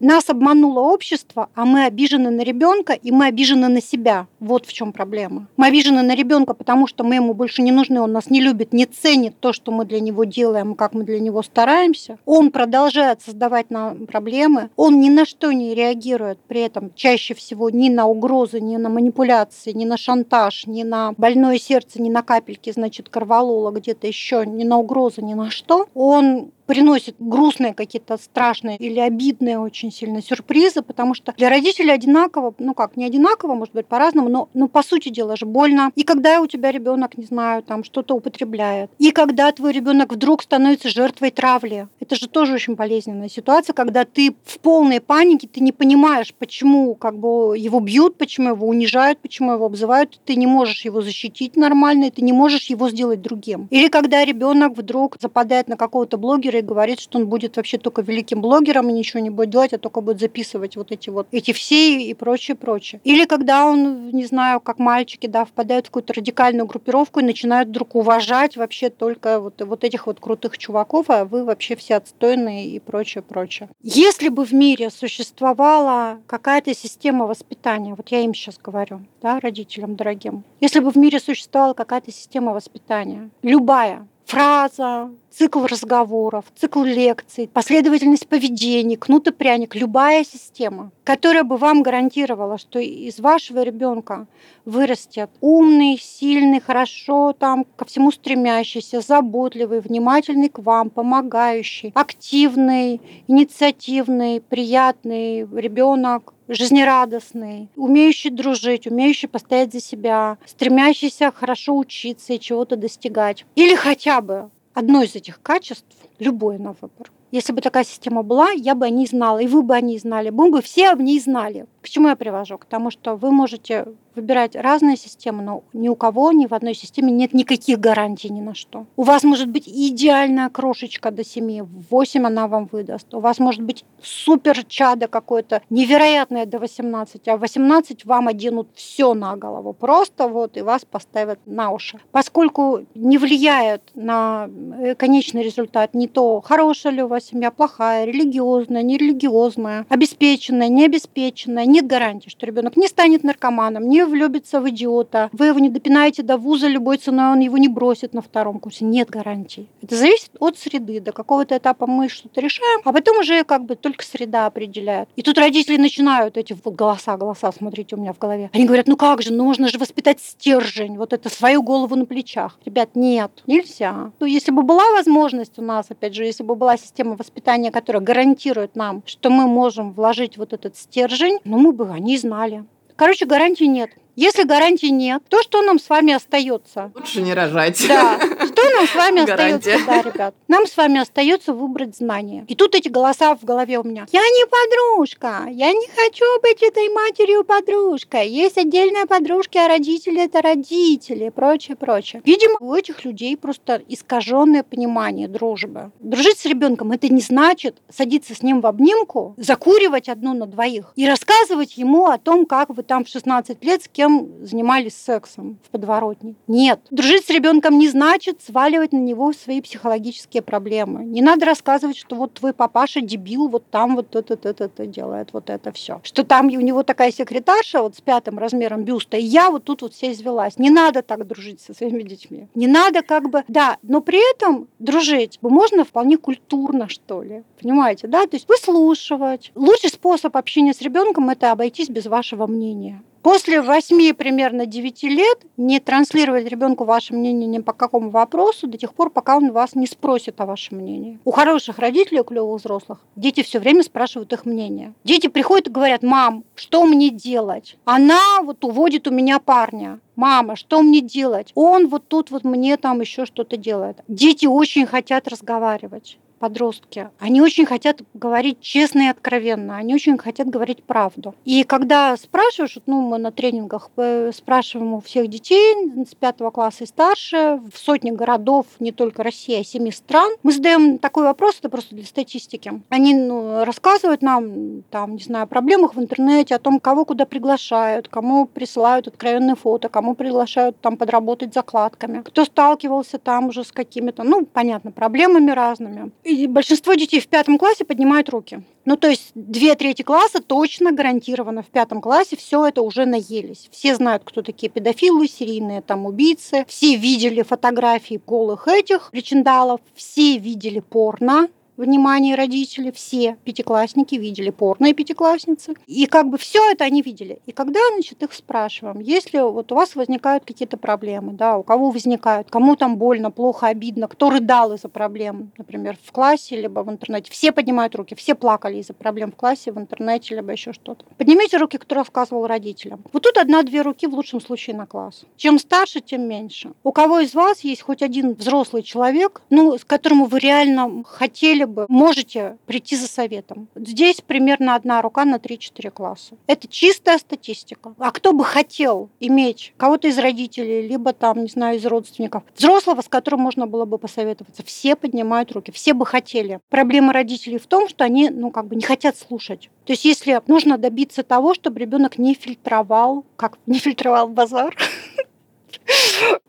нас обмануло общество, а мы обижены на ребенка и мы обижены на себя. Вот в чем проблема. Мы обижены на ребенка, потому что мы ему больше не нужны, он нас не любит, не ценит то, что мы для него делаем, как мы для него стараемся. Он продолжает создавать нам проблемы, он ни на что не реагирует при этом чаще всего ни на угрозы, ни на манипуляции, ни на шантаж, ни на больное сердце, ни на капельки, значит, корвалола где-то еще, ни на угрозы, ни на что. Он приносит грустные какие-то страшные или обидные очень сильно сюрпризы, потому что для родителей одинаково, ну как, не одинаково, может быть, по-разному, но ну, по сути дела же больно. И когда у тебя ребенок, не знаю, там что-то употребляет, и когда твой ребенок вдруг становится жертвой травли, это же тоже очень болезненная ситуация, когда ты в полной панике, ты не понимаешь, почему как бы его бьют, почему его унижают, почему его обзывают, ты не можешь его защитить нормально, и ты не можешь его сделать другим. Или когда ребенок вдруг западает на какого-то блогера и говорит, что он будет вообще только великим блогером и ничего не будет делать, а только будет записывать вот эти вот эти все и прочее, прочее. Или когда он, не знаю, как мальчики, да, впадают в какую-то радикальную группировку и начинают вдруг уважать вообще только вот, вот этих вот крутых чуваков, а вы вообще все отстойные и прочее, прочее. Если бы в мире существовала какая-то система воспитания, вот я им сейчас говорю, да, родителям дорогим, если бы в мире существовала какая-то система воспитания, любая, фраза, цикл разговоров, цикл лекций, последовательность поведений, кнут и пряник, любая система, которая бы вам гарантировала, что из вашего ребенка вырастет умный, сильный, хорошо там ко всему стремящийся, заботливый, внимательный к вам, помогающий, активный, инициативный, приятный ребенок, жизнерадостный, умеющий дружить, умеющий постоять за себя, стремящийся хорошо учиться и чего-то достигать. Или хотя бы одно из этих качеств, любое на выбор. Если бы такая система была, я бы о ней знала, и вы бы о ней знали, мы бы все об ней знали. К чему я привожу? К тому, что вы можете выбирать разные системы, но ни у кого, ни в одной системе нет никаких гарантий ни на что. У вас может быть идеальная крошечка до 7, 8 она вам выдаст. У вас может быть супер чадо какое-то невероятное до 18, а 18 вам оденут все на голову. Просто вот и вас поставят на уши. Поскольку не влияет на э, конечный результат не то, хорошая ли у вас семья, плохая, религиозная, нерелигиозная, обеспеченная, необеспеченная, нет гарантии, что ребенок не станет наркоманом, не влюбится в идиота, вы его не допинаете до вуза любой ценой, он его не бросит на втором курсе. Нет гарантий. Это зависит от среды. До какого-то этапа мы что-то решаем, а потом уже как бы только среда определяет. И тут родители начинают эти вот голоса, голоса, смотрите у меня в голове. Они говорят, ну как же, нужно же воспитать стержень, вот это свою голову на плечах. Ребят, нет, нельзя. Ну, если бы была возможность у нас, опять же, если бы была система воспитания, которая гарантирует нам, что мы можем вложить вот этот стержень, ну мы бы о ней знали. Короче, гарантии нет. Если гарантии нет, то что нам с вами остается? Лучше не рожать. Да. Нам с вами остается? Да, ребят. Нам с вами остается выбрать знания. И тут эти голоса в голове у меня. Я не подружка. Я не хочу быть этой матерью подружкой. Есть отдельные подружки, а родители это родители. Прочее, прочее. Видимо, у этих людей просто искаженное понимание дружбы. Дружить с ребенком это не значит садиться с ним в обнимку, закуривать одну на двоих и рассказывать ему о том, как вы там в 16 лет с кем кем занимались сексом в подворотне. Нет. Дружить с ребенком не значит сваливать на него свои психологические проблемы. Не надо рассказывать, что вот твой папаша дебил, вот там вот это, это, это делает, вот это все. Что там у него такая секретарша вот с пятым размером бюста, и я вот тут вот вся извелась. Не надо так дружить со своими детьми. Не надо как бы, да, но при этом дружить можно вполне культурно, что ли. Понимаете, да? То есть выслушивать. Лучший способ общения с ребенком это обойтись без вашего мнения. После 8 примерно 9 лет не транслировать ребенку ваше мнение ни по какому вопросу до тех пор, пока он вас не спросит о вашем мнении. У хороших родителей, у клевых взрослых, дети все время спрашивают их мнение. Дети приходят и говорят, мам, что мне делать? Она вот уводит у меня парня мама, что мне делать? Он вот тут вот мне там еще что-то делает. Дети очень хотят разговаривать подростки, они очень хотят говорить честно и откровенно, они очень хотят говорить правду. И когда спрашиваешь, ну, мы на тренингах э, спрашиваем у всех детей с пятого класса и старше, в сотни городов, не только России, а семи стран, мы задаем такой вопрос, это просто для статистики. Они ну, рассказывают нам, там, не знаю, о проблемах в интернете, о том, кого куда приглашают, кому присылают откровенные фото, кому приглашают там подработать закладками, кто сталкивался там уже с какими-то, ну, понятно, проблемами разными. Большинство детей в пятом классе поднимают руки. Ну, то есть две трети класса точно гарантированно в пятом классе все это уже наелись. Все знают, кто такие педофилы, серийные там убийцы. Все видели фотографии голых этих причиндалов. Все видели порно внимание родителей, все пятиклассники видели порно и пятиклассницы. И как бы все это они видели. И когда, значит, их спрашиваем, если вот у вас возникают какие-то проблемы, да, у кого возникают, кому там больно, плохо, обидно, кто рыдал из-за проблем, например, в классе, либо в интернете, все поднимают руки, все плакали из-за проблем в классе, в интернете, либо еще что-то. Поднимите руки, кто рассказывал родителям. Вот тут одна-две руки в лучшем случае на класс. Чем старше, тем меньше. У кого из вас есть хоть один взрослый человек, ну, с которым вы реально хотели бы, можете прийти за советом. Здесь примерно одна рука на 3-4 класса. Это чистая статистика. А кто бы хотел иметь кого-то из родителей, либо там, не знаю, из родственников, взрослого, с которым можно было бы посоветоваться, все поднимают руки, все бы хотели. Проблема родителей в том, что они, ну, как бы не хотят слушать. То есть если нужно добиться того, чтобы ребенок не фильтровал, как не фильтровал базар,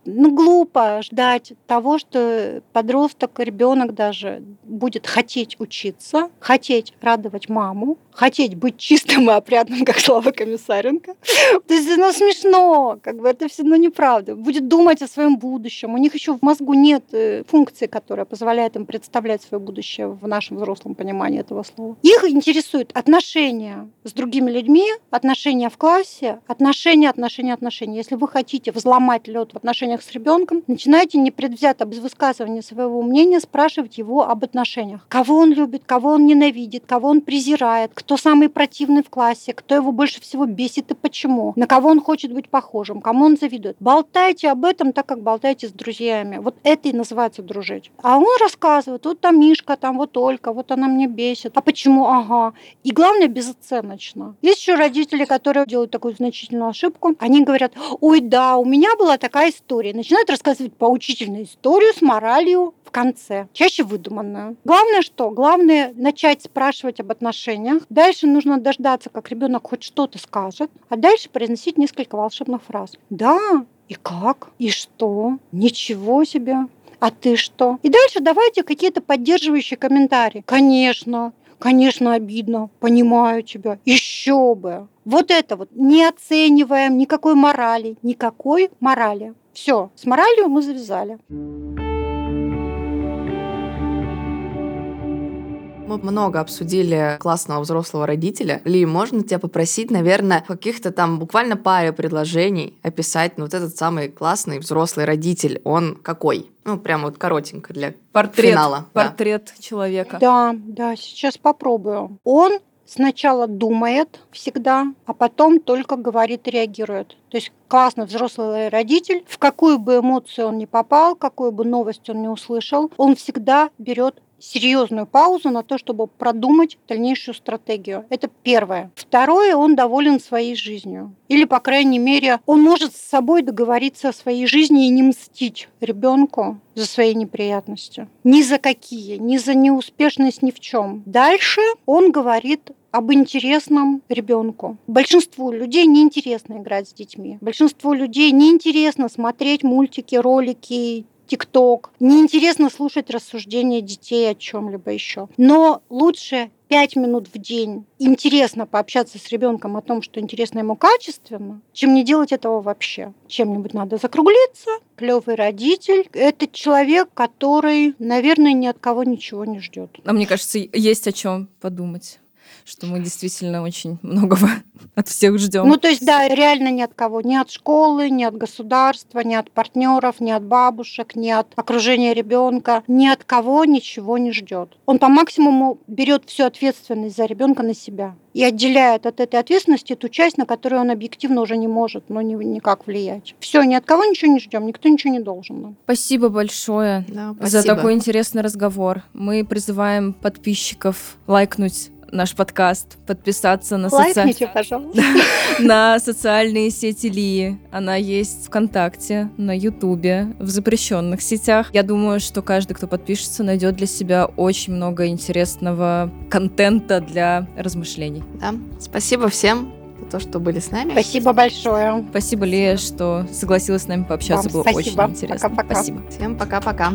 ну, глупо ждать того, что подросток, ребенок даже будет хотеть учиться, хотеть радовать маму, хотеть быть чистым и опрятным, как Слава Комиссаренко. То есть, ну, смешно, как бы это все ну, неправда. Будет думать о своем будущем. У них еще в мозгу нет э, функции, которая позволяет им представлять свое будущее в нашем взрослом понимании этого слова. Их интересуют отношения с другими людьми, отношения в классе, отношения, отношения, отношения. Если вы хотите взломать лед в отношениях с ребенком, начинайте непредвзято без высказывания своего мнения спрашивать его об отношениях. Кого он любит, кого он ненавидит, кого он презирает, кто самый противный в классе, кто его больше всего бесит и почему, на кого он хочет быть похожим, кому он завидует. Болтайте об этом так, как болтаете с друзьями. Вот это и называется дружить. А он рассказывает, вот там Мишка, там вот Олька, вот она мне бесит. А почему? Ага. И главное, безоценочно. Есть еще родители, которые делают такую значительную ошибку. Они говорят, ой, да, у меня была такая история. Начинают рассказывать поучительную историю с моралью в конце, чаще выдуманную. Главное что? Главное начать спрашивать об отношениях. Дальше нужно дождаться, как ребенок хоть что-то скажет, а дальше произносить несколько волшебных фраз. Да, и как? И что? Ничего себе! А ты что? И дальше давайте какие-то поддерживающие комментарии. Конечно, конечно, обидно, понимаю тебя. Еще бы. Вот это вот не оцениваем никакой морали, никакой морали. Все, с моралью мы завязали. Мы много обсудили классного взрослого родителя. Ли, можно тебя попросить, наверное, каких-то там буквально паре предложений описать ну, вот этот самый классный взрослый родитель. Он какой? Ну, прям вот коротенько для портрет, финала. Портрет да. человека. Да, да, сейчас попробую. Он сначала думает всегда, а потом только говорит и реагирует. То есть классный взрослый родитель, в какую бы эмоцию он ни попал, какую бы новость он не услышал, он всегда берет серьезную паузу на то, чтобы продумать дальнейшую стратегию. Это первое. Второе, он доволен своей жизнью. Или, по крайней мере, он может с собой договориться о своей жизни и не мстить ребенку за свои неприятности. Ни за какие, ни за неуспешность ни в чем. Дальше он говорит об интересном ребенку. Большинству людей неинтересно играть с детьми. Большинству людей неинтересно смотреть мультики, ролики, ТикТок. Неинтересно слушать рассуждения детей о чем-либо еще. Но лучше пять минут в день интересно пообщаться с ребенком о том, что интересно ему качественно, чем не делать этого вообще. Чем-нибудь надо закруглиться. Клевый родитель – это человек, который, наверное, ни от кого ничего не ждет. А мне кажется, есть о чем подумать что мы действительно очень многого от всех ждем. Ну, то есть, да, реально ни от кого. Ни от школы, ни от государства, ни от партнеров, ни от бабушек, ни от окружения ребенка. Ни от кого ничего не ждет. Он по максимуму берет всю ответственность за ребенка на себя и отделяет от этой ответственности ту часть, на которую он объективно уже не может, но ни, никак влиять. Все, ни от кого ничего не ждем, никто ничего не должен. Спасибо большое да, спасибо. за такой интересный разговор. Мы призываем подписчиков лайкнуть наш подкаст, подписаться на, соци... на социальные сети Ли. Она есть ВКонтакте, на Ютубе, в запрещенных сетях. Я думаю, что каждый, кто подпишется, найдет для себя очень много интересного контента для размышлений. Да. Спасибо всем за то, что были с нами. Спасибо большое. Спасибо, Лея, что согласилась с нами пообщаться. Вам Было спасибо. очень интересно. Пока-пока. Спасибо. Всем пока-пока.